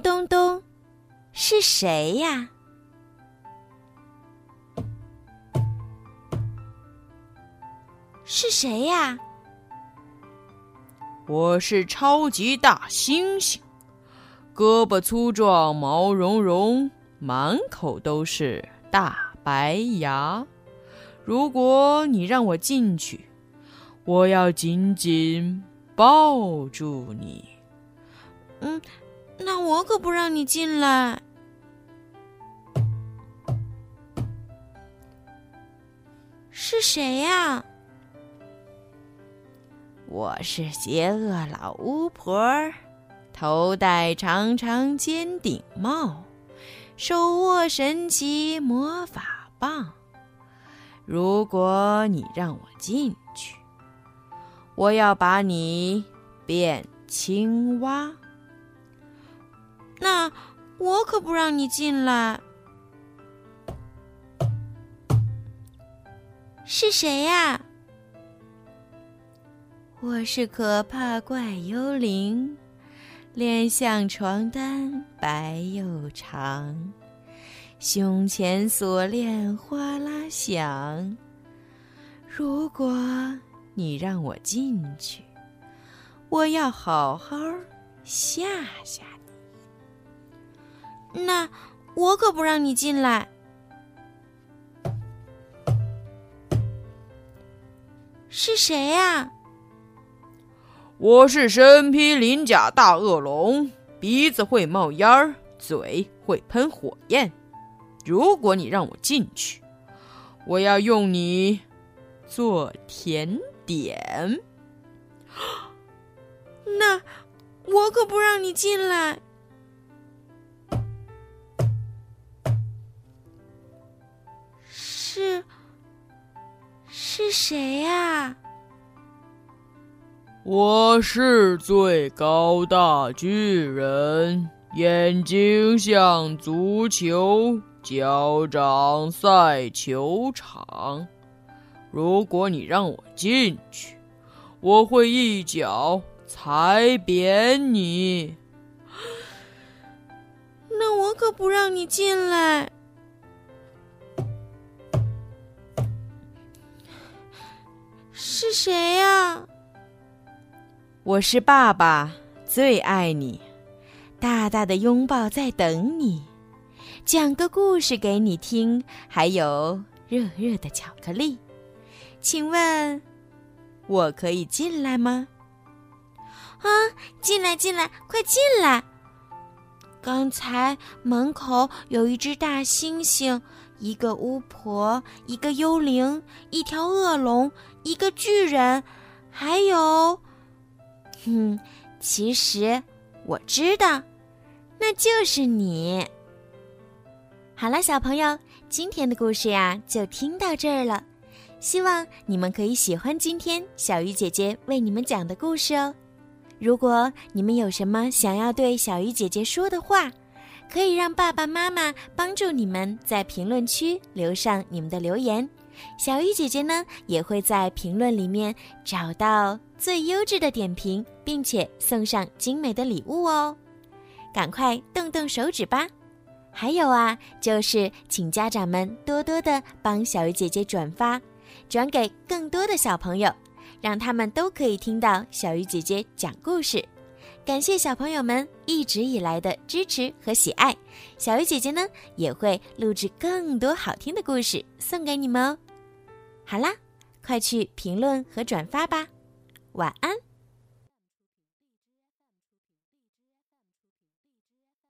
咚咚，是谁呀？是谁呀？我是超级大猩猩，胳膊粗壮，毛茸茸，满口都是大白牙。如果你让我进去，我要紧紧抱住你。嗯，那我可不让你进来。是谁呀？我是邪恶老巫婆，头戴长长尖顶帽，手握神奇魔法棒。如果你让我进去，我要把你变青蛙。那我可不让你进来。是谁呀？我是可怕怪幽灵，脸像床单，白又长，胸前锁链哗啦响。如果你让我进去，我要好好吓吓。那我可不让你进来。是谁呀？我是身披鳞甲大恶龙，鼻子会冒烟儿，嘴会喷火焰。如果你让我进去，我要用你做甜点。那我可不让你进来。是谁呀？我是最高大巨人，眼睛像足球，脚掌赛球场。如果你让我进去，我会一脚踩扁你。那我可不让你进来。谁呀？我是爸爸，最爱你，大大的拥抱在等你，讲个故事给你听，还有热热的巧克力。请问，我可以进来吗？啊，进来，进来，快进来！刚才门口有一只大猩猩，一个巫婆，一个幽灵，一条恶龙，一个巨人，还有……嗯，其实我知道，那就是你。好了，小朋友，今天的故事呀，就听到这儿了。希望你们可以喜欢今天小鱼姐姐为你们讲的故事哦。如果你们有什么想要对小鱼姐姐说的话，可以让爸爸妈妈帮助你们在评论区留上你们的留言。小鱼姐姐呢，也会在评论里面找到最优质的点评，并且送上精美的礼物哦。赶快动动手指吧！还有啊，就是请家长们多多的帮小鱼姐姐转发，转给更多的小朋友，让他们都可以听到小鱼姐姐讲故事。感谢小朋友们一直以来的支持和喜爱，小鱼姐姐呢也会录制更多好听的故事送给你们哦。好啦，快去评论和转发吧，晚安。